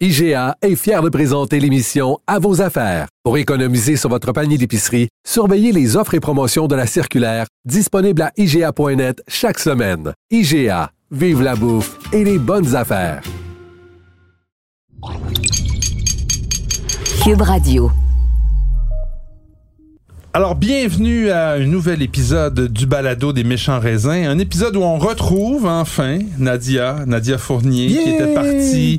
IGA est fier de présenter l'émission À vos affaires. Pour économiser sur votre panier d'épicerie, surveillez les offres et promotions de la circulaire disponible à IGA.net chaque semaine. IGA, vive la bouffe et les bonnes affaires. Cube Radio. Alors, bienvenue à un nouvel épisode du Balado des méchants raisins. Un épisode où on retrouve enfin Nadia, Nadia Fournier, qui était partie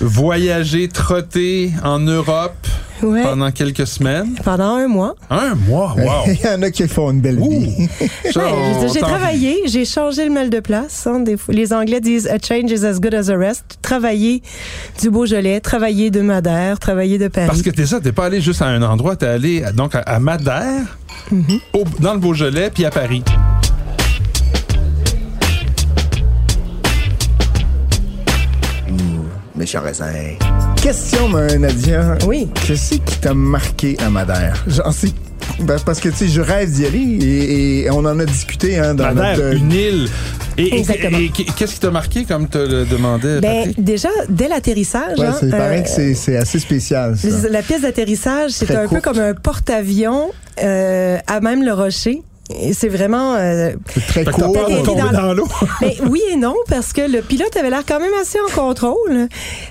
voyager, trotter en Europe Ouais. pendant quelques semaines? Pendant un mois. Un mois, wow! Il y en a qui font une belle Ouh. vie. Ouais, j'ai- travaillé, j'ai changé le mal de place. hein, des fois. les Anglais disent a change is as good as a rest. Travailler du Beaujolais, travailler de Madère, travailler de Paris. Parce que t'es ça, t'es pas allé juste à un endroit, t'es allé à- donc à, à Madère, au- dans le Beaujolais, puis à Paris. Méchant raisin. Question, ma Nadia. Oui. Qu'est-ce qui t'a marqué à Madère? J'en sais. ben, parce que, tu sais, je rêve d'y aller et, et on en a discuté hein, dans Madère, notre... une île. Et, Exactement. et- et qu'est-ce qui t'a marqué, comme te le demandait Ben, déjà, dès l'atterrissage, Ouais, hein, c'est paraît euh, que c'est- c'est assez spécial, ça. la pièce d'atterrissage, c'est un peu comme un porte-avions euh, à même le rocher. Et c'est vraiment euh, C'est très court. tomber dans- dans l'eau. Mais oui et non, parce que le pilote avait l'air quand même assez en contrôle,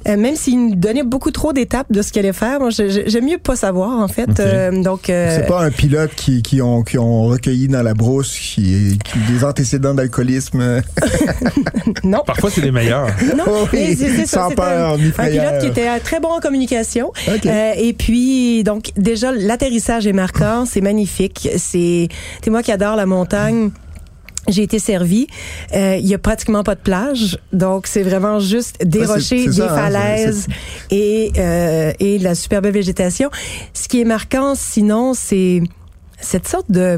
euh, même s'il nous donnait beaucoup trop d'étapes de ce qu'il allait faire. Moi, j'aime mieux pas savoir, en fait. Ok. Euh, donc, euh, C'est pas un pilote qui, qui, ont, qui ont recueilli dans la brousse qui, qui des antécédents d'alcoolisme. non. Parfois, c'est les meilleurs. Non, Oh oui, mais c'est- ça, peur un, un pilote qui était euh, très bon en communication. OK. Euh, et puis, donc, déjà, l'atterrissage est marquant, c'est magnifique. C'est, c'est moi qui adore la montagne. J'ai été servi. Euh, Il y a pratiquement pas de plage, donc c'est vraiment juste des Ouais, rochers, c'est des ça, hein, falaises et euh, et de la super belle végétation. Ce qui est marquant, sinon, c'est cette sorte de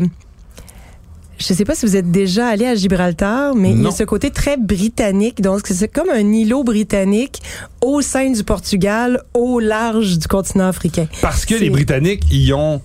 je sais pas si vous êtes déjà allé à Gibraltar, mais il y a ce côté très britannique. Donc, c'est comme un îlot britannique au sein du Portugal, au large du continent africain. Parce que C'est- les Britanniques y ont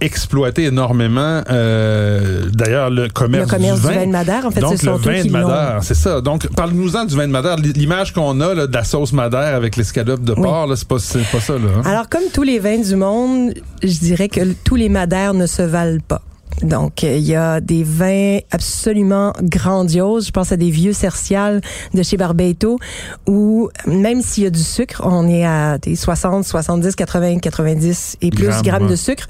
exploité énormément, euh, d'ailleurs, le commerce, Le commerce du vin. vin de Madère, en fait, Donc, ce le vin de. Madère, c'est ça. Donc, parle-nous-en du vin de Madère. L'image qu'on a là, de la sauce Madère avec l'escalope de porc, c'est pas, c'est pas ça. Là, hein? Alors, comme tous les vins du monde, je dirais que tous les Madères ne se valent pas. Donc, euh, il y a des vins absolument grandioses. Je pense à des vieux cerciales de chez Barbeito où, même s'il y a du sucre, on est à des 60, 70, 80, 90 et plus Grammes, grammes, de sucre.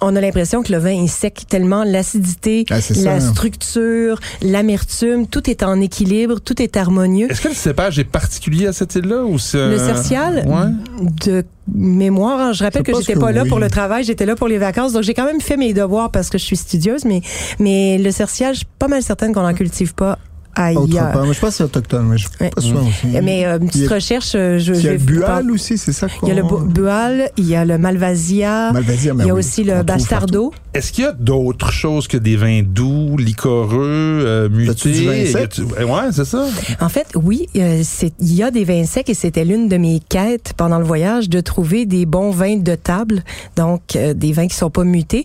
On a l'impression que le vin est sec tellement l'acidité, Ah, la ça. structure, l'amertume, tout est en équilibre, tout est harmonieux. Est-ce que le cépage est particulier à cette île-là ou c'est Le cercial, Ouais. de mémoire, hein, je rappelle Je que j'étais que pas là oui. pour le travail, j'étais là pour les vacances, donc j'ai quand même fait mes devoirs parce que je suis studieuse, mais mais le cercial, je suis pas mal certaine qu'on en cultive pas Autre ailleurs. part. Moi, je pense que c'est autochtone, mais je suis Ouais. pas sûr aussi. Mais euh, une petite a- recherche, euh, je, il y a le bual aussi, c'est ça Il y a le bual, il y a le malvasia, Malvasia, il y a oui, aussi le bastardo. Est-ce qu'il y a d'autres choses que des vins doux, liquoreux, euh, As-tu du mutés? vin a-tu- Ouais, c'est ça. En fait, oui, euh, il y a des vins secs et c'était l'une de mes quêtes pendant le voyage de trouver des bons vins de table, donc euh, des vins qui sont pas mutés.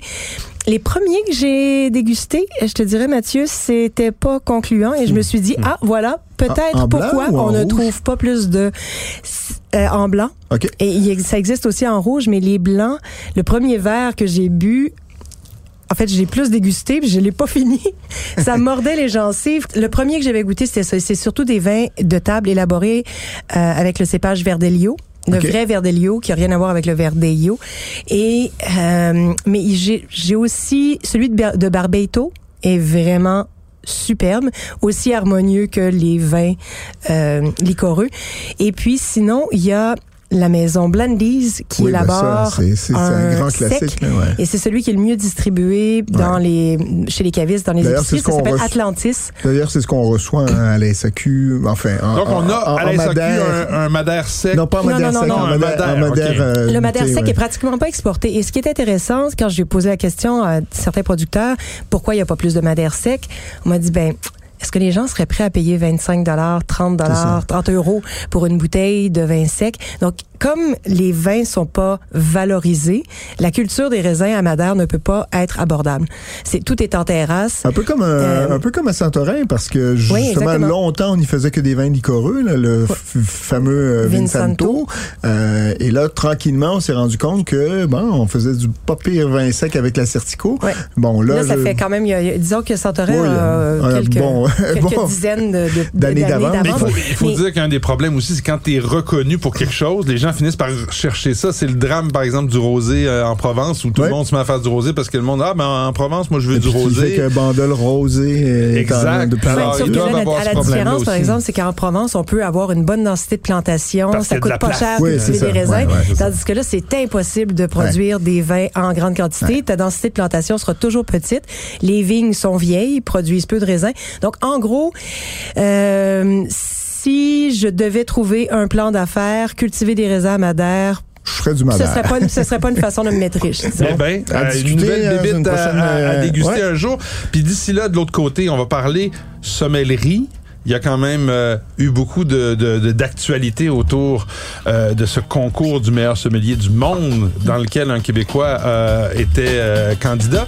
Les premiers que j'ai dégustés, je te dirais Mathieu, c'était pas concluant et je me suis dit ah voilà peut-être blanc pourquoi on ne rouge? trouve pas plus de euh, en blanc OK. et il ça existe aussi en rouge mais les blancs, le premier verre que j'ai bu en fait, j'ai plus dégusté, puis je l'ai pas fini. Ça mordait les gencives. Le premier que j'avais goûté, c'était ça. C'est surtout des vins de table élaborés euh, avec le cépage Verdelio. Le Ok. vrai Verdelio, qui a rien à voir avec le Verdelho. Et, euh, mais j'ai j'ai aussi celui de, de Barbeito est vraiment superbe, aussi harmonieux que les vins euh, liquoreux. Et puis sinon, il y a la maison Blendies qui Oui, ben élabore ça, c'est- c'est- c'est un grand sec. classique, là, ouais. Et c'est celui qui est le mieux distribué dans les, chez les cavistes, dans les D'ailleurs, épiceries. c'est ce Ça s'appelle Atlantis. D'ailleurs, c'est ce qu'on reçoit hein, à la SAQ. Enfin, en, Donc, on a en- à en la SAQ madère. un, un madère sec. Non, pas Non, madère non, sec, non, en non, un madère. euh, Le madère sec ouais. est pratiquement pas exporté. Et ce qui est intéressant, quand j'ai posé la question à certains producteurs, pourquoi il n'y a pas plus de madère sec, on m'a dit, ben, est-ce que les gens seraient prêts à payer 25 30 C'est ça. 30 euros pour une bouteille de vin sec? Donc, comme les vins sont pas valorisés, la culture des raisins à Madère ne peut pas être abordable. C'est tout est en terrasse. Un peu comme un, Euh, un peu comme à Santorin parce que justement longtemps on n'y faisait que des vins liquoreux là, le fameux euh, Vinsanto Euh, et là tranquillement on s'est rendu compte que bon on faisait du pas pire vin sec avec la Certico Ouais. bon là, Là, ça je- fait quand même, il y a- il y a- disons que Santorin Oui, a un quelques, bon- quelques bon dizaines d'années d'avance. Mais il faut, il faut Mais- dire qu'un des problèmes aussi, c'est quand tu es reconnu pour quelque chose, les gens finissent par chercher ça. C'est le drame, par exemple, du rosé euh, en Provence, où tout le monde se met à faire du rosé parce que le monde, ah, ben en Provence, moi, je veux et du puis rosé. que Bandol rosé est Exact. depuis Alors, ils doivent là, avoir la, ce la différence, par exemple, c'est qu'en Provence, on peut avoir une bonne densité de plantation, Parce ça de coûte pas place. cher Oui, de c'est cultiver des raisins, Ouais, ouais, c'est ça. tandis que là, c'est impossible de produire des vins en grande quantité. Ta densité de plantation sera toujours petite. Les vignes sont vieilles, produisent peu de raisins. Donc, en gros, euh, si je devais trouver un plan d'affaires, cultiver des raisins à Madère, je ferais du ce madère serait pas une, ce serait pas une façon de me mettre riche. Eh ben, À euh, une discuter, nouvelle euh, bébite une à, prochaine, à- à euh, déguster ouais. un jour. Puis d'ici là, de l'autre côté, on va parler sommellerie. Il y a quand même euh, eu beaucoup de, de- de- d'actualité autour euh, de ce concours du meilleur sommelier du monde dans lequel un Québécois euh, était euh, candidat.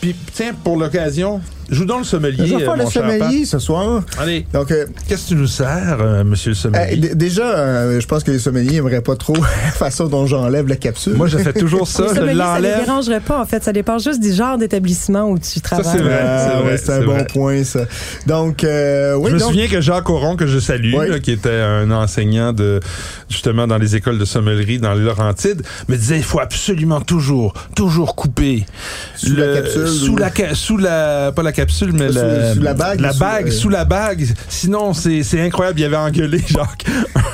puis, tiens, pour l'occasion, joue donc le je sommelier, vais euh, faire le mon cher sommelier ce soir. Allez, donc euh, qu'est-ce que tu nous sers, euh, monsieur le euh, sommelier? déjà euh, je pense que les sommeliers aimeraient pas trop la façon dont j'enlève la capsule Moi, je fais toujours ça, je sommeliers, ça l'enlève. dérangerait pas, en fait. Ça dépend juste du genre d'établissement où tu travailles. c'est vrai. Ah, c'est vrai, ouais, c'est un bon vrai. point, ça. Donc, euh, oui, Je me donc, souviens que Jacques Auron, que je salue, Oui. là, qui était un enseignant de justement dans les écoles de sommellerie dans les Laurentides, me disait il faut absolument toujours, toujours couper Sous la capsule sous ou- la sous la pas la capsule mais Sous- la, sous la bague, la sous- bague euh, sous la bague. Sinon c'est c'est incroyable. Il avait engueulé Jacques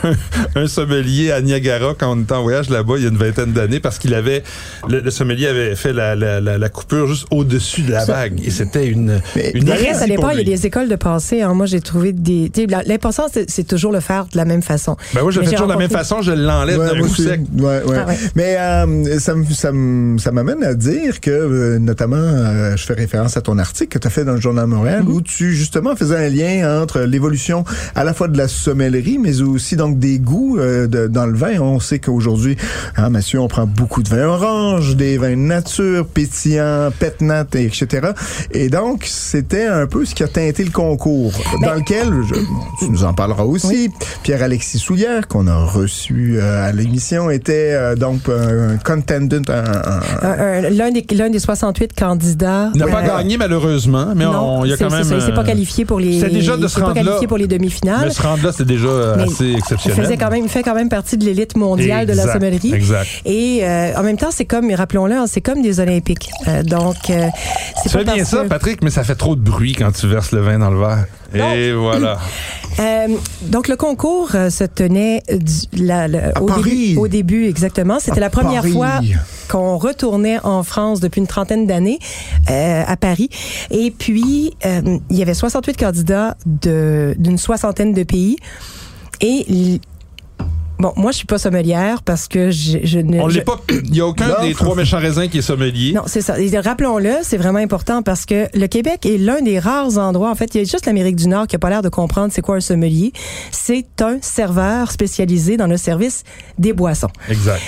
un, un sommelier à Niagara quand on était en voyage là-bas il y a une vingtaine d'années parce qu'il avait le, le sommelier avait fait la, la, la, la coupure juste au-dessus de la bague et c'était une Mais- une Mais ça dépend. Il y a des écoles de pensée. hein. Moi, j'ai trouvé des. tu sais, la- L'important, c'est c'est toujours le faire de la même façon. Ben moi, je le Mais fais toujours de la même façon, je l'enlève Ouais, d'un coup sec. Ouais, ouais. Ah ouais. Mais euh, ça, me- ça, me- ça m'amène à dire que, euh, notamment, euh, je fais référence à ton article que tu as fait dans le Journal Montréal, Mm-hmm. où tu, justement, faisais un lien entre l'évolution à la fois de la sommellerie, mais aussi donc des goûts euh, de- dans le vin. On sait qu'aujourd'hui, hein, monsieur, on prend beaucoup de vins orange, des vins de nature, pétillants, pétnat, etc. Et donc, c'était un peu ce qui a teinté le concours, dans lequel, je- tu nous en parleras aussi, Pierre-Alexis Soulière, qu'on a reçu euh, à l'émission, était donc un, un contendant, un- un- Un- un- L'un des, l'un des 68 candidats. Il n'a pas euh, gagné malheureusement, mais non, on, il y a c'est- quand même. c'est ça, il s'est pas euh, qualifié pour les. c'était déjà de il se s'est pas rendre là. qualifié pour les demi-finales. Mais se rendre là, c'était déjà euh, Mais assez Il exceptionnel. faisait quand même, il fait quand même partie de l'élite mondiale de la sommellerie. Exact. Et euh, en même temps, c'est comme, rappelons-le, hein, c'est comme des Olympiques. Euh, donc, euh, c'est pas bien ça, Patrick, mais ça fait trop de bruit quand tu verses le vin dans le verre. Et voilà. Euh, donc le concours euh, se tenait du- la- la- À au, Paris. début, au début exactement. C'était la première Paris. fois qu'on retournait en France depuis une trentaine d'années euh, à Paris. Et puis euh, il y avait 68 candidats d'une soixantaine de pays. Et bon, moi je suis pas sommelière parce que je, je ne. On je- l'est pas. Il n'y a aucun Non. des trois méchants raisins qui est sommelier. non, c'est ça. Rappelons-le, c'est vraiment important parce que le Québec est l'un des rares endroits. En fait, il y a juste l'Amérique du Nord qui a pas l'air de comprendre c'est quoi un sommelier. C'est un serveur spécialisé dans le service des boissons. Exact.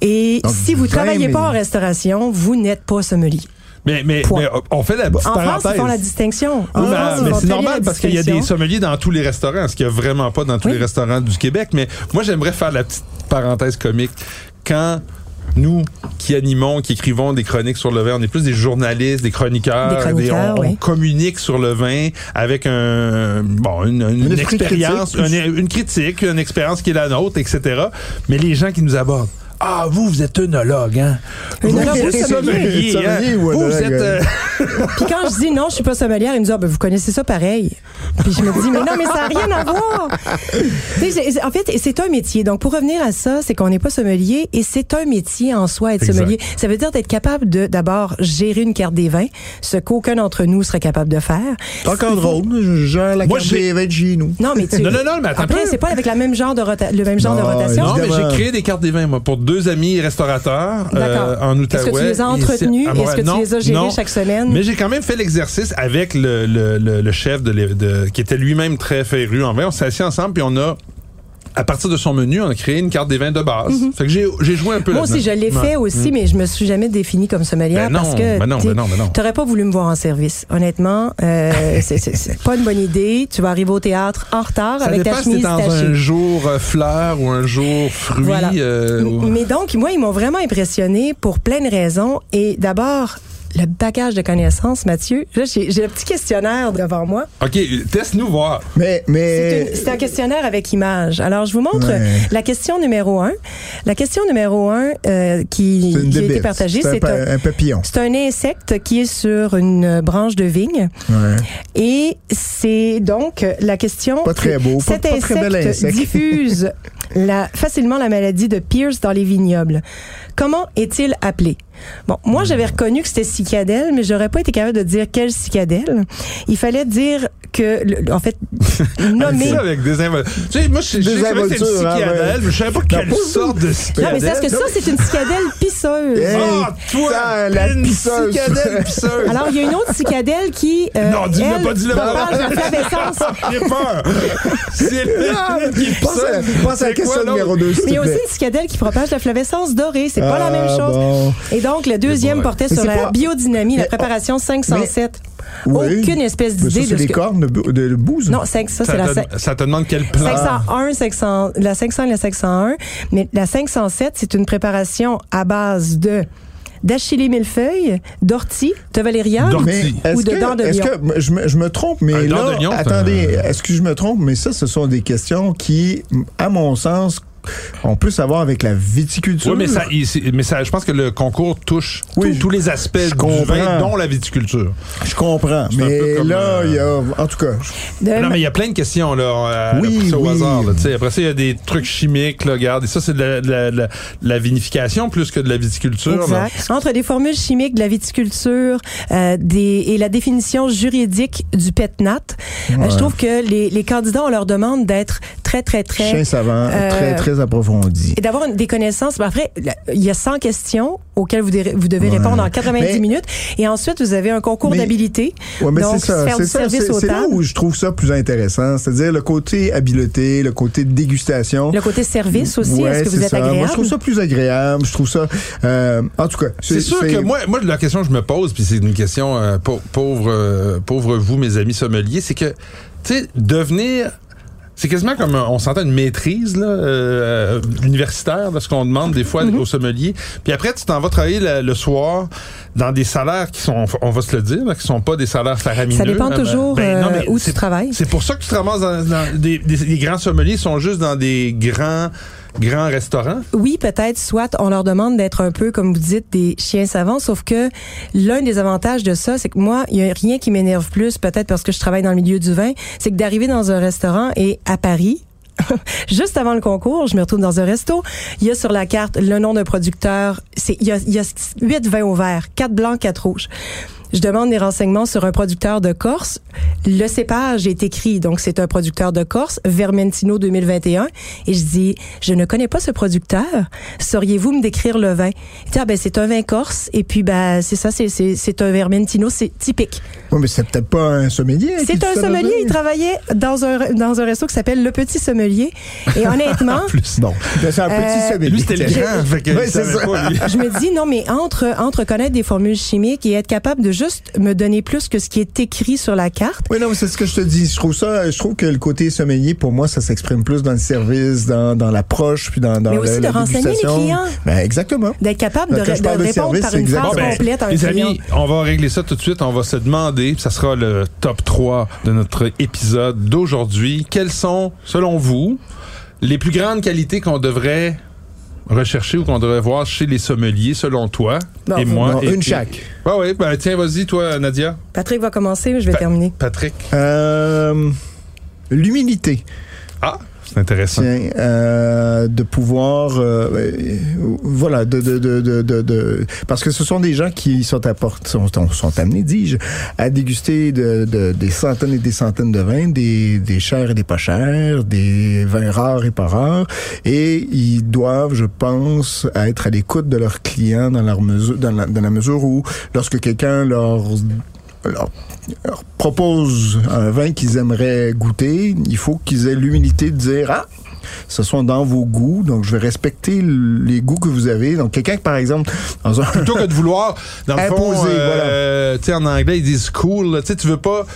Et Donc, si vous travaillez mais- pas en restauration, vous n'êtes pas sommelier. Mais, mais, mais on fait la petite En France, parenthèse. ils font la distinction. Mais, France, mais c'est normal parce qu'il y a des sommeliers dans tous les restaurants, ce qu'il n'y a vraiment pas dans tous Oui. les restaurants du Québec. Mais moi, j'aimerais faire la petite parenthèse comique. Quand nous, qui animons, qui écrivons des chroniques sur le vin, on est plus des journalistes, des chroniqueurs, Des chroniqueurs, on, on oui. communique sur le vin avec un bon une, expérience, critique. une, une critique, une expérience qui est la nôtre, etc. Mais les gens qui nous abordent. Ah, vous, vous êtes œnologue, hein? Vous êtes sommelier? sommelier, hein? Sommelier ou Vous, vous œnologue, êtes... euh, Puis quand je dis non, je suis pas sommelière, ils me disent, ah, ben, vous connaissez ça pareil. Puis je me dis, mais non, mais ça n'a rien à voir. En fait, c'est un métier. Donc, pour revenir à ça, c'est qu'on n'est pas sommelier et c'est un métier en soi, être Exact. sommelier. Ça veut dire d'être capable de, d'abord, gérer une carte des vins, ce qu'aucun d'entre nous serait capable de faire. C'est encore drôle. Je gère la Moi, carte j'ai- des vins de chez nous. Non, mais tu. Non, non, non, mais attends Après, c'est pas avec la même genre de rota- le même genre de Non, rotation. Non, mais j'ai créé des cartes des vins, moi, pour deux amis restaurateurs euh, D'accord. en Outaouais. Est-ce que tu les as entretenus? Est-ce que tu les as gérés non. chaque semaine? Mais j'ai quand même fait l'exercice avec le, le, le, le chef de, qui était lui-même très féru en vin. On s'est assis ensemble puis on a à partir de son menu, on a créé une carte des vins de base. Fait que j'ai joué un peu Mhm. Moi aussi, je l'ai fait aussi, mais je me suis jamais définie comme sommelière Ben non, parce que ben non, ben non, ben non. t'aurais pas voulu me voir en service. Honnêtement, euh, c'est- pas une bonne idée. Tu vas arriver au théâtre en retard Ça avec ta si chemise dans tachée. un jour euh, fleur ou un jour fruit. Voilà. euh, ou- Mais donc, moi, ils m'ont vraiment impressionné pour plein de raisons. Et d'abord, le bagage de connaissances, Mathieu. Là, j'ai j'ai le petit questionnaire devant moi. OK, teste-nous voir. Mais, C'est mais. c'est un questionnaire avec image. Alors, je vous montre la question numéro un. La question numéro un euh, qui, qui a été partagée, C'est un, un, un papillon. c'est un insecte qui est sur une branche de vigne. Ouais. Et c'est donc la question. Pas très beau, pas- Cet pas très bel insecte. diffuse la, facilement la maladie de Pierce dans les vignobles. Comment est-il appelé? Bon, moi, j'avais reconnu que c'était cicadelle, mais j'aurais pas été capable de dire quelle cicadelle. Il fallait dire que, le- en fait, nommer. Ça avec des invol- Tu sais, moi, je je savais que c'était une cicadelle, mais je savais pas quelle sorte de Non, cicadelle. mais c'est parce que ça, c'est une cicadelle pisseuse. Hey, Ah, toi, ça, la une pisseuse. cicadelle pisseuse. Alors, il y a une autre cicadelle qui, euh, Non, dis-le pas, dis-le pas. propage la flavescence. J'ai peur. C'est le qui Pense pense à question quoi, l'autre? numéro 2, s'il Mais il y a aussi une cicadelle qui propage la flavescence dorée. C'est pas la même Ah, chose. bon. Et donc, le deuxième bon, portait Mais sur la pas- biodynamie, la préparation 507. Oui. Aucune espèce d'idée c'est de ce les que... cornes de, bou- de bouse. Non, ça, Ça c'est la te, ça te demande quel plan? 501, 500, la 500 et la 501. Mais la 507, c'est une préparation à base de d'achillée millefeuille, d'ortie, de est-ce ou de que, dents de est-ce que je me, je me trompe, mais Un là, lion, attendez, est-ce que je me trompe, mais ça, ce sont des questions qui, à mon sens, on peut savoir avec la viticulture. Oui, mais ça, il- c'est- mais ça, je pense que le concours touche Oui, tous- je- tous les aspects du comprends. vin, dont la viticulture. Je comprends, mais comme, là, euh, il y a, en tout cas, De- Non, mais il y a plein de questions, là. euh, Oui, pris ça au oui. hasard, là, tu sais. Après ça, il y a des trucs chimiques, là, regarde. Et ça, c'est de la, vinification plus que de la viticulture, là. Exact. Entre des formules chimiques de la viticulture euh, des, et la définition juridique du PETNAT, euh, je trouve que les, les candidats, on leur demande d'être très, très, très... chien savant, euh, très, très approfondi. Et d'avoir des connaissances. Ben après, il y a 100 questions auxquelles vous, devez- vous devez Ouais. répondre en 90 Mais- minutes. Et ensuite, vous avez un concours d'habileté. Ouais, mais Donc, c'est ça, faire c'est du ça, service c'est là où je trouve ça plus intéressant, c'est-à-dire le côté habileté, le côté dégustation. Le côté service aussi, Ouais, est-ce que vous êtes ça. agréable? Moi, je trouve ça plus agréable. Je trouve ça, euh, en tout cas, C'est sûr que moi, moi, la question que je me pose, puis c'est une question euh, pauvre, euh, pauvre vous, mes amis sommeliers, c'est que, tu sais, devenir c'est quasiment comme on s'entend une maîtrise là, euh, universitaire de ce qu'on demande des fois aux sommeliers. Puis après, tu t'en vas travailler le, le soir dans des salaires qui sont, on va se le dire, là, qui sont pas des salaires faramineux. Ça dépend Ben, toujours ben, non, euh, mais où c'est- tu travailles. C'est pour ça que tu te ramasses dans, dans des, des- les grands sommeliers sont juste dans des grands grands restaurants. Oui, peut-être, soit on leur demande d'être un peu, comme vous dites, des chiens savants, sauf que l'un des avantages de ça, c'est que moi, il y a rien qui m'énerve plus, peut-être parce que je travaille dans le milieu du vin, c'est que d'arriver dans un restaurant et à Paris, Juste avant le concours, je me retrouve dans un resto. Il y a sur la carte le nom d'un producteur. Il y a, il vins au vert, quatre blancs, quatre rouges. Je demande des renseignements sur un producteur de Corse. Le cépage est écrit, donc c'est un producteur de Corse, Vermentino 2021. Et je dis, je ne connais pas ce producteur. Sauriez-vous me décrire le vin? Il dit, ah ben c'est un vin corse. Et puis ben c'est ça, c'est c'est c'est un Vermentino, c'est typique. Oui, mais c'est peut-être pas un sommelier. C'est un sommelier. Il travaillait dans un dans un resto qui s'appelle Le Petit Sommelier. Et honnêtement, Bon, c'est un petit Euh, sommelier. Lui, c'était le grand, fait que Ouais, il c'est savait ça. pas, lui. je me dis non mais entre entre connaître des formules chimiques et être capable de juste me donner plus que ce qui est écrit sur la carte. Oui, non, mais c'est ce que je te dis. Je trouve ça, je trouve que le côté sommelier, pour moi, ça s'exprime plus dans le service, dans, dans l'approche, puis dans, dans Mais aussi la de renseigner les clients. Ben, exactement. D'être capable de, répondre service, par c'est une phrase exactement. complète à un les client. amis, on va régler ça tout de suite. On va se demander, puis ça sera le top 3 de notre épisode d'aujourd'hui. Quelles sont, selon vous, les plus grandes qualités qu'on devrait rechercher ou qu'on devrait voir chez les sommeliers, selon toi Bon, et moi? Bon, et- une et- chaque. Ah oui, ben tiens, vas-y, toi, Nadia. Patrick va commencer, mais je vais Pa- terminer. Patrick. Euh, L'humilité. C'est intéressant. Tiens, euh, de pouvoir, euh, euh, voilà, de, de, de, de, parce que ce sont des gens qui sont, apport- sont, sont, amenés, dis-je, à déguster de, de- des centaines et des centaines de vins, des, des chers et des pas chers, des vins rares et pas rares, et ils doivent, je pense, être à l'écoute de leurs clients dans, leur mesure, dans, la, dans la mesure où, lorsque quelqu'un leur leur, leur propose un vin qu'ils aimeraient goûter, il faut qu'ils aient l'humilité de dire ah ce sont dans vos goûts, donc je vais respecter les goûts que vous avez. Donc quelqu'un qui, par exemple dans un Plutôt que de vouloir, dans le fond, Imposer, euh, tu sais, en anglais, ils disent cool. Tu sais, tu veux pas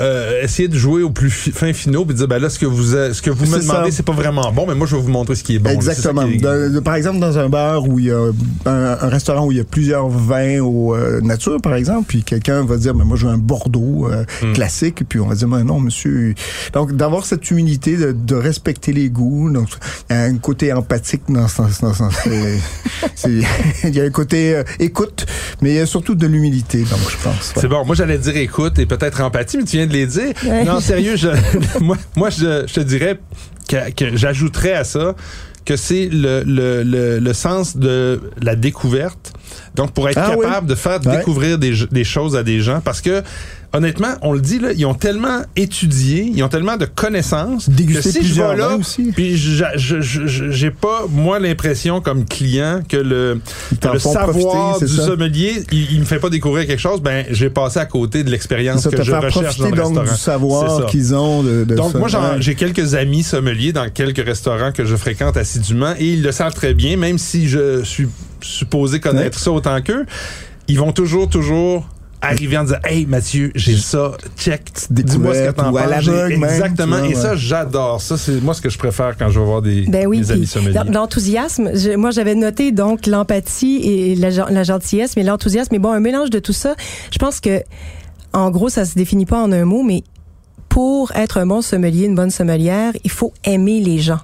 euh, essayer de jouer au plus fi- fin finaux puis dire, ben là, ce que vous, ce que vous me demandez, c'est pas vraiment bon, mais moi, je vais vous montrer ce qui est bon. Exactement. qui est- De- de- par exemple, dans un bar où il y a un, un restaurant où il y a plusieurs vins au euh, nature, par exemple, puis quelqu'un va dire, ben moi je veux un Bordeaux euh, Hmm. classique, puis on va dire, ben non, monsieur. Donc d'avoir cette humilité de, de respecter les goûts. Donc il y a un côté empathique dans ce sens. dans ce sens. Il y a un côté euh, écoute, mais il y a surtout de l'humilité. Donc je pense. C'est bon. Moi, j'allais dire écoute et peut-être empathie, mais tu viens de les dire. Ouais. Non, sérieux, je, moi, moi je, je te dirais que, que j'ajouterais à ça que c'est le, le, le, le sens de la découverte. Donc, pour être Ah oui. capable de faire Ouais. découvrir des, des choses à des gens, parce que honnêtement, on le dit, là, ils ont tellement étudié, ils ont tellement de connaissances Déguster que si je plusieurs vais là, aussi. puis j'a- je- je- je- j'ai pas, moi, l'impression comme client que le, savoir profiter, du ça? sommelier, il, il me fait pas découvrir quelque chose, ben j'ai passé à côté de l'expérience que je recherche dans le donc restaurant. du savoir qu'ils ont de, de Donc moi j'ai quelques amis sommeliers dans quelques restaurants que je fréquente assidûment et ils le savent très bien, même si je suis supposé connaître ça autant qu'eux, ils vont toujours toujours arriver en disant Hey Mathieu, j'ai ça, check, dis-moi ce que t'en ou à penses. Même, Exactement. tu vois, et ça, j'adore. Ça, c'est moi ce que je préfère quand je vais voir des, Ben oui, des amis sommeliers. l'enthousiasme. Moi, j'avais noté donc l'empathie et la, la gentillesse, mais l'enthousiasme. Mais bon, un mélange de tout ça. Je pense que, en gros, ça se définit pas en un mot, mais pour être un bon sommelier, une bonne sommelière, il faut aimer les gens.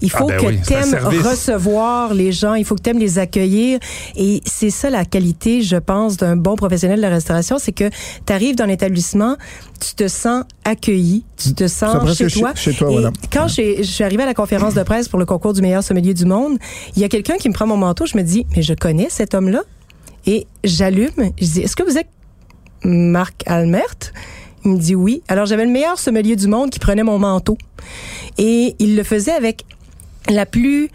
Il faut Ah ben que oui, tu aimes recevoir les gens, il faut que tu aimes les accueillir. Et c'est ça la qualité, je pense, d'un bon professionnel de la restauration, c'est que tu arrives dans l'établissement, tu te sens accueilli, tu te sens chez toi. chez toi, Et voilà. quand je suis arrivée à la conférence de presse pour le concours du meilleur sommelier du monde, il y a quelqu'un qui me prend mon manteau, je me dis, mais je connais cet homme-là. Et j'allume, je dis, est-ce que vous êtes Marc Almert? Il me dit oui. Alors j'avais le meilleur sommelier du monde qui prenait mon manteau. Et il le faisait avec la plus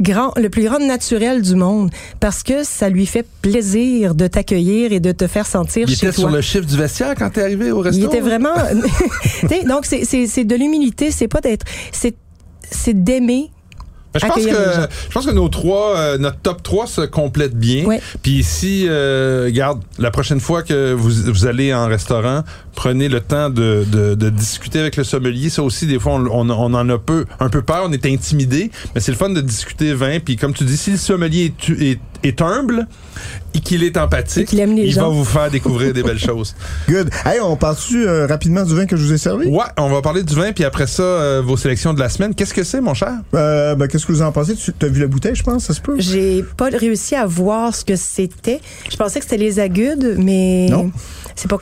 grand, le plus grand naturel du monde parce que ça lui fait plaisir de t'accueillir et de te faire sentir il chez était toi. sur le chiffre du vestiaire quand t'es arrivé au resto. Il était vraiment. Tu sais, donc c'est c'est c'est de l'humilité, c'est pas d'être, c'est c'est d'aimer. Je pense que je pense que nos trois euh, notre top 3 se complète bien. Puis ici euh, garde la prochaine fois que vous, vous allez en restaurant, prenez le temps de, de, de discuter avec le sommelier. Ça aussi des fois on, on, on en a peu un peu peur, on est intimidé, mais c'est le fun de discuter vin puis comme tu dis si le sommelier est, est, est humble et qu'il est empathique, Et qu'il aime les il gens. va vous faire découvrir des belles choses. Good. Hey, on parle-tu euh, rapidement du vin que je vous ai servi? Ouais, on va parler du vin puis après ça euh, vos sélections de la semaine. Qu'est-ce que c'est mon cher? Euh, ben, qu'est-ce que vous en pensez? Tu as vu la bouteille, je pense, ça se peut? J'ai pas réussi à voir ce que c'était. Je pensais que c'était les agudes, mais Non. c'est pas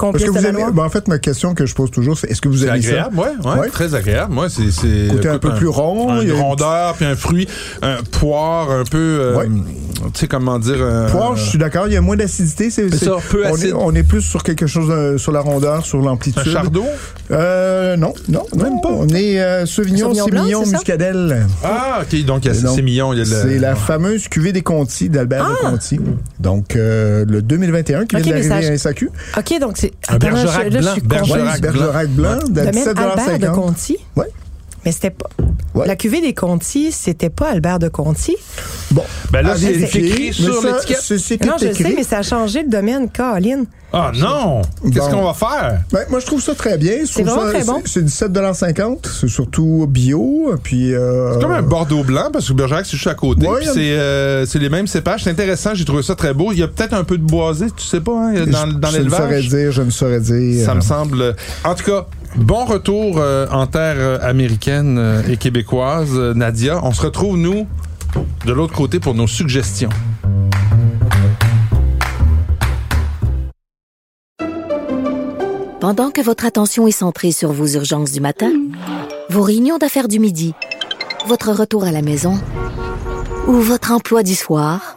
noire. ben, en fait, ma question que je pose toujours, c'est est-ce que vous C'est aimez ça? agréable, ouais, ouais, Ouais. très agréable. Moi, c'est c'est Côté un peu plus rond, il y une a une rondeur puis un fruit, un poire un peu, euh, Ouais. Tu sais comment dire. un- Poire, je suis d'accord, il y a moins d'acidité. C'est ça, peu on acide. Est, on est plus sur quelque chose euh, sur la rondeur, sur un l'amplitude. chardon. Euh, non, non, Même pas. On est euh, Sauvignon, Sémillon? Muscadelle. Ah, ok, donc il y a- Donc, c'est mignon. Il y a de la- C'est la fameuse cuvée des Contis d'Albert de Conti. Donc, euh, le 2021 qui Ok, vient d'arriver à SAQ. OK, donc c'est. Un Bergerac blanc, Bergerac blanc. Bergerac blanc, de Le même 17,50 Albert de Conti? Ouais. Mais c'était pas. Ouais. La cuvée des Conti, c'était pas Albert de Conti. Bon. Ben là, c'est écrit mais sur l'étiquette. Non, je écrit. sais, mais ça a changé de domaine, Caroline. Ah non! Qu'est-ce Bon. qu'on va faire? Ben, moi, je trouve ça très bien. Je C'est trouve vraiment ça- très bon. C'est 17,50 C'est surtout bio. Puis, euh, C'est comme un Bordeaux blanc parce que Bergerac, c'est juste à côté. Ouais, c'est euh, c'est les mêmes cépages. C'est intéressant. J'ai trouvé ça très beau. Il y a peut-être un peu de boisé, tu sais pas, hein, dans, dans je ne saurais l'élevage. dire, je ne saurais dire. Ça me semble. En tout cas, bon retour euh, en terre euh, américaine euh, et québécoise, Nadia. On se retrouve, nous, de l'autre côté pour nos suggestions. Pendant que votre attention est centrée sur vos urgences du matin, vos réunions d'affaires du midi, votre retour à la maison ou votre emploi du soir,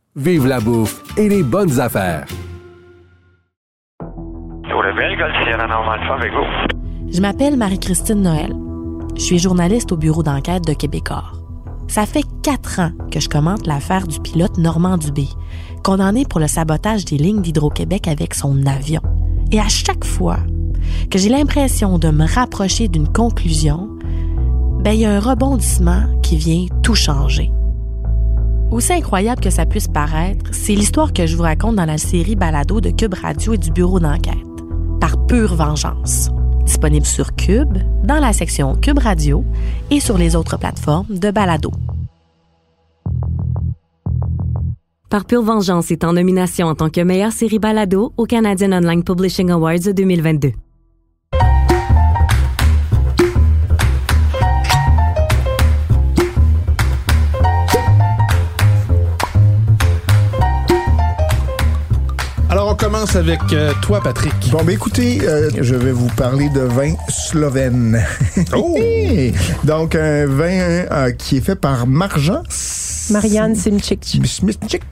vive la bouffe et les bonnes affaires. Je m'appelle Marie-Christine Noël. Je suis journaliste au bureau d'enquête de Québecor. Ça fait quatre ans que je commente l'affaire du pilote Normand Dubé, condamné pour le sabotage des lignes d'Hydro-Québec avec son avion. Et à chaque fois que j'ai l'impression de me rapprocher d'une conclusion, ben, il y a un rebondissement qui vient tout changer. Aussi incroyable que ça puisse paraître, c'est l'histoire que je vous raconte dans la série Balado de Cube Radio et du bureau d'enquête, par pure vengeance. Disponible sur Cube, dans la section Cube Radio et sur les autres plateformes de Balado. Par pure vengeance est en nomination en tant que meilleure série Balado au Canadian Online Publishing Awards 2022. Commence avec euh, toi, Patrick. Bon, ben écoutez, euh, je vais vous parler de vin slovène. Oh! Donc, un vin euh, qui est fait par Marjan Marianne Simchik. Smithchick.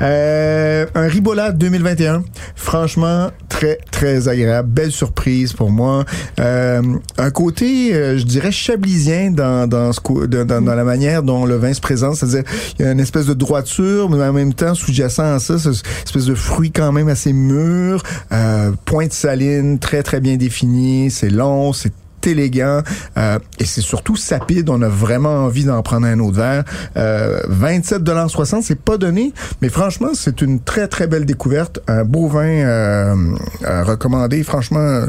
Euh, un Ribola 2021. Franchement, très, très agréable. Belle surprise pour moi. Euh, un côté, euh, je dirais, chablisien dans, dans, ce, dans, dans la manière dont le vin se présente. C'est-à-dire, il y a une espèce de droiture, mais en même temps, sous-jacent à ça, c'est une espèce de fruit quand même assez mûr. Euh, pointe saline, très, très bien définie. C'est long, c'est élégant euh, et c'est surtout sapide. On a vraiment envie d'en prendre un autre verre. Euh, 27,60 c'est pas donné, mais franchement, c'est une très, très belle découverte. Un beau vin euh, à recommander. Franchement, euh,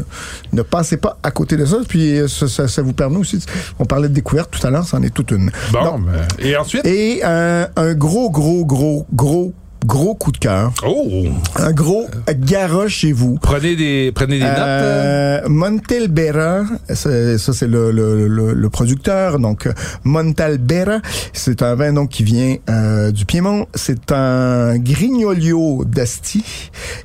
ne passez pas à côté de ça. Puis euh, ça, ça, ça vous permet aussi, on parlait de découverte tout à l'heure, c'en est toute une. Bon, Donc, ben, et ensuite? et un, un gros, gros, gros, gros, gros coup de cœur. Oh! Un gros garage chez vous. Prenez des, prenez des notes. euh. Euh, Montelbera, ça c'est le, le, le, le producteur, donc euh, Montalbera, c'est un vin donc qui vient euh, du Piémont, c'est un Grignolio d'Asti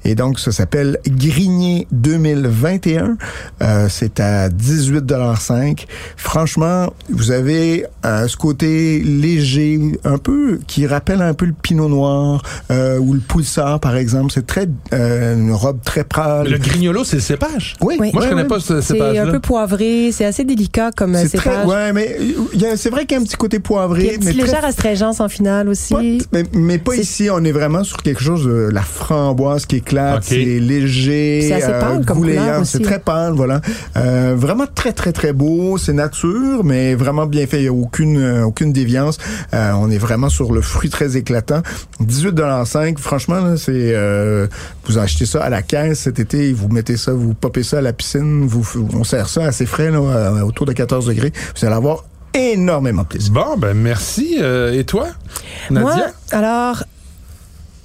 et donc ça s'appelle Grigné 2021, euh, c'est à 18,5 Franchement, vous avez euh, ce côté léger, un peu qui rappelle un peu le Pinot Noir euh, ou le Pulsar par exemple, c'est très euh, une robe très pâle. Le grignolo, c'est le cépage. Oui, Oui. Moi, je connais pas ce C'est cépage-là. un peu poivré, c'est assez délicat comme C'est très, cépage. ouais, mais il y a- c'est vrai qu'il y a un petit côté Puis il y a poivré, une mais petite très légère astringence en finale aussi. pas- mais, mais pas C'est- ici. On est vraiment sur quelque chose de la framboise qui éclate. Ok. C'est léger, C'est assez pâle comme gouléant. couleur C'est très pâle, voilà. Euh, vraiment très très très beau. C'est nature, mais vraiment bien fait. Il y a aucune euh, aucune déviance. Euh, on est vraiment sur le fruit très éclatant. 18,5 Franchement, c'est euh, vous achetez ça à la caisse cet été, vous mettez ça, vous popez ça à la piscine, vous on sert ça assez frais là, euh, autour de 14 degrés. Vous allez avoir énormément de plaisir. Bon, ben merci. Euh, et toi, Nadia? Moi, alors,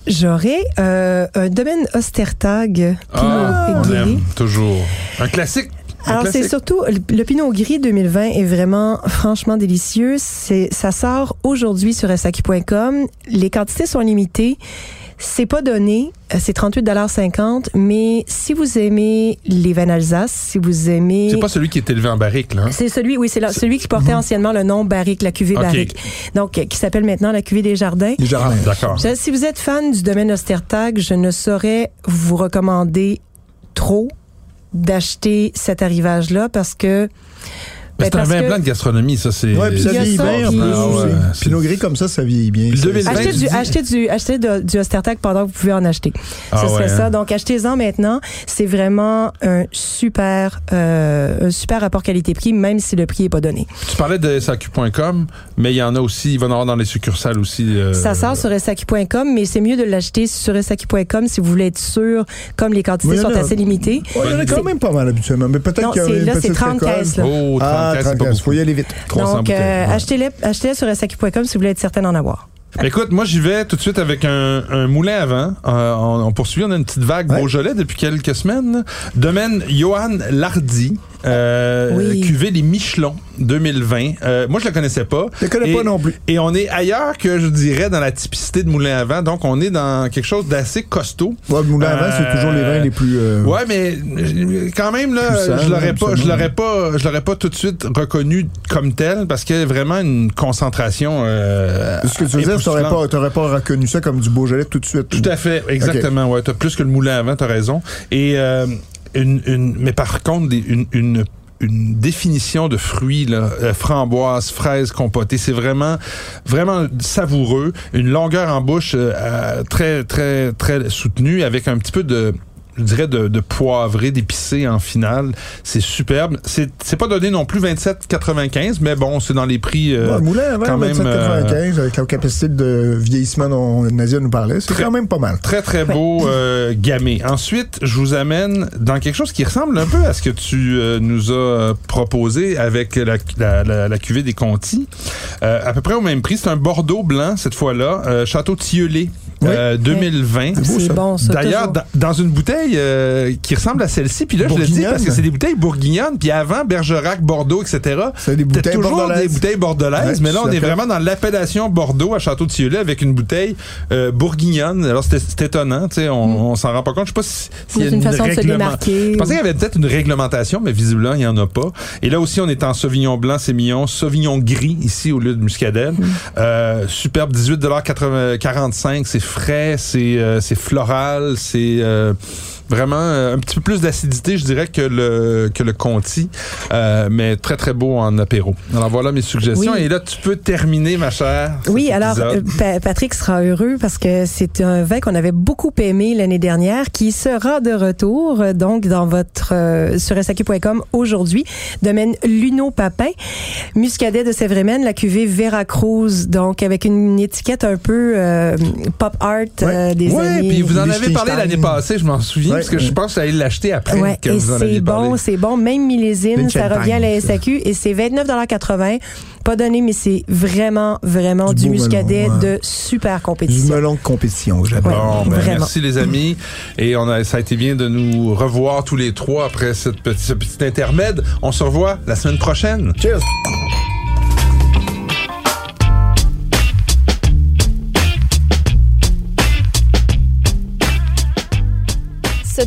j'aurais euh, un domaine Ostertag Ah, Pinot toujours. Un classique. Alors, c'est surtout, le, Pinot Gris 2020 est vraiment franchement délicieux. C'est, ça sort aujourd'hui sur SAQ.com. Les quantités sont limitées. C'est pas donné. Euh, C'est 38,50 mais si vous aimez les vins d'Alsace, si vous aimez... C'est pas celui qui est élevé en barrique, là. hein? C'est celui, oui, c'est celui qui portait anciennement le nom Barrique, la cuvée. Barrique. Donc, euh, qui s'appelle maintenant la cuvée des jardins. Les jardins. D'accord. Si vous êtes fan du domaine Ostertag, je ne saurais vous recommander trop d'acheter cet arrivage-là parce que c'est un vin blanc de gastronomie, ça, c'est. Ouais, puis ça vieillit bien. Ah Pinot gris comme ça, ça vieillit bien. Le C'est- 2020, Achetez du, achetez du, achetez du Ostertag pendant que vous pouvez en acheter. Ah Ce serait ouais, ça. hein. Donc, achetez-en maintenant. C'est vraiment un super, euh, un super rapport qualité-prix, même si le prix est pas donné. Tu parlais de SAQ.com, mais il y en a aussi, il va y en avoir dans les succursales aussi. euh, Ça sort sur SAQ.com, mais c'est mieux de l'acheter sur SAQ.com si vous voulez être sûr, comme les quantités sont assez limitées. Ouais, il y en a quand même pas mal habituellement, mais peut-être qu'il y a là, c'est petite 30 récolte. caisses, là. Oh, 30 Ah, caisses, 30 c'est pas caisses, beaucoup. faut y aller vite. 300 Donc, euh, Ouais. achetez-les, sur SAQ.com si vous voulez être certain d'en avoir. Écoute, moi j'y vais tout de suite avec un, un moulin à vent. Euh, on, on poursuit, on a une petite vague Ouais. Beaujolais depuis quelques semaines. Domaine Johan Lardy, euh, Oui. cuvée les Michelons 2020. Euh, moi je la connaissais pas. Je le connais Et- pas non plus. Et on est ailleurs que je dirais dans la typicité de moulin à vent. Donc on est dans quelque chose d'assez costaud. Ouais, le moulin à vent, c'est Euh, toujours les vins les plus. euh, Ouais, mais euh, quand même là, Puissant, je l'aurais pas, je l'aurais pas, je l'aurais pas tout de suite reconnu comme tel parce qu'il y a vraiment une concentration. Euh, Ce que tu veux dire, t'aurais pas, t'aurais pas reconnu ça comme du Beaujolais tout de suite. Tout à fait, exactement. Ouais, t'as plus que le moulin avant, t'as raison. Et euh, une, mais par contre, une, une une définition de fruits là, euh, framboise, fraise compotée, c'est vraiment vraiment savoureux, une longueur en bouche euh, euh, très très très soutenue avec un petit peu de je dirais de, de poivré, d'épicé en finale. C'est superbe. C'est pas donné non plus 27,95, mais bon, c'est dans les prix. euh, le moulin à vent, quand même, 27,95, avec la capacité de vieillissement dont Nadia nous parlait, c'est quand même pas mal. Très, très beau euh, gamay. Ensuite, je vous amène dans quelque chose qui ressemble un peu à ce que tu euh, nous as euh, proposé avec la, la, la, la cuvée des Contis. Euh, à peu près au même prix. C'est un Bordeaux blanc, cette fois-là. euh, Château Tilleulé. Oui. euh, 2020. C'est C'est bon, ça. D'ailleurs, dans, une bouteille euh, qui ressemble à celle-ci, puis là, je le dis parce que c'est des bouteilles bourguignonnes, puis avant, Bergerac, Bordeaux, etc. C'est des C'était bouteilles toujours bordelaises. des bouteilles bordelaises, Ouais, mais là, on est vraiment dans l'appellation Bordeaux à Château-Tilleul avec une bouteille euh, bourguignonne. Alors, c'était- c'est étonnant, tu sais, on, on s'en rend pas compte. Je sais pas si- s'il y a C'est une façon de se démarquer. Je pensais qu'il y avait peut-être une réglementation, mais visiblement, il n'y en a pas. Et là aussi, on est en Sauvignon blanc, Sémillon, Sauvignon gris, ici, au lieu de Muscadelle. Euh, superbe, 18,45 C'est frais, c'est euh, floral, c'est... Vraiment euh, un petit peu plus d'acidité, je dirais, que le que le Conti, euh, mais très très beau en apéro. Alors voilà mes suggestions. Oui. Et là, tu peux terminer, ma chère. Oui, alors euh, Pa- Patrick sera heureux parce que c'est un vin qu'on avait beaucoup aimé l'année dernière qui sera de retour euh, donc dans votre euh, sur SAQ.com aujourd'hui. Domaine Luno Papin, Muscadet de Sévrémen, la cuvée Veracruz, donc avec une étiquette un peu euh, pop art des Ouais, années. puis vous en avez parlé l'année passée, je m'en souviens, Ouais, parce que je ouais. pense que j'allais l'acheter après Ouais, que et vous en c'est aviez parlé. bon, c'est bon. Même millésime, ça revient à la SAQ et c'est 29,80 Pas donné, mais c'est vraiment, vraiment Du du, muscadet melon, ouais. de super Du compétition. melon de compétition, j'adore. Bon, ben, Vraiment. merci les amis. Et on a, ça a été bien de nous revoir tous les trois après cette petite, ce petit intermède. On se revoit la semaine prochaine. Cheers!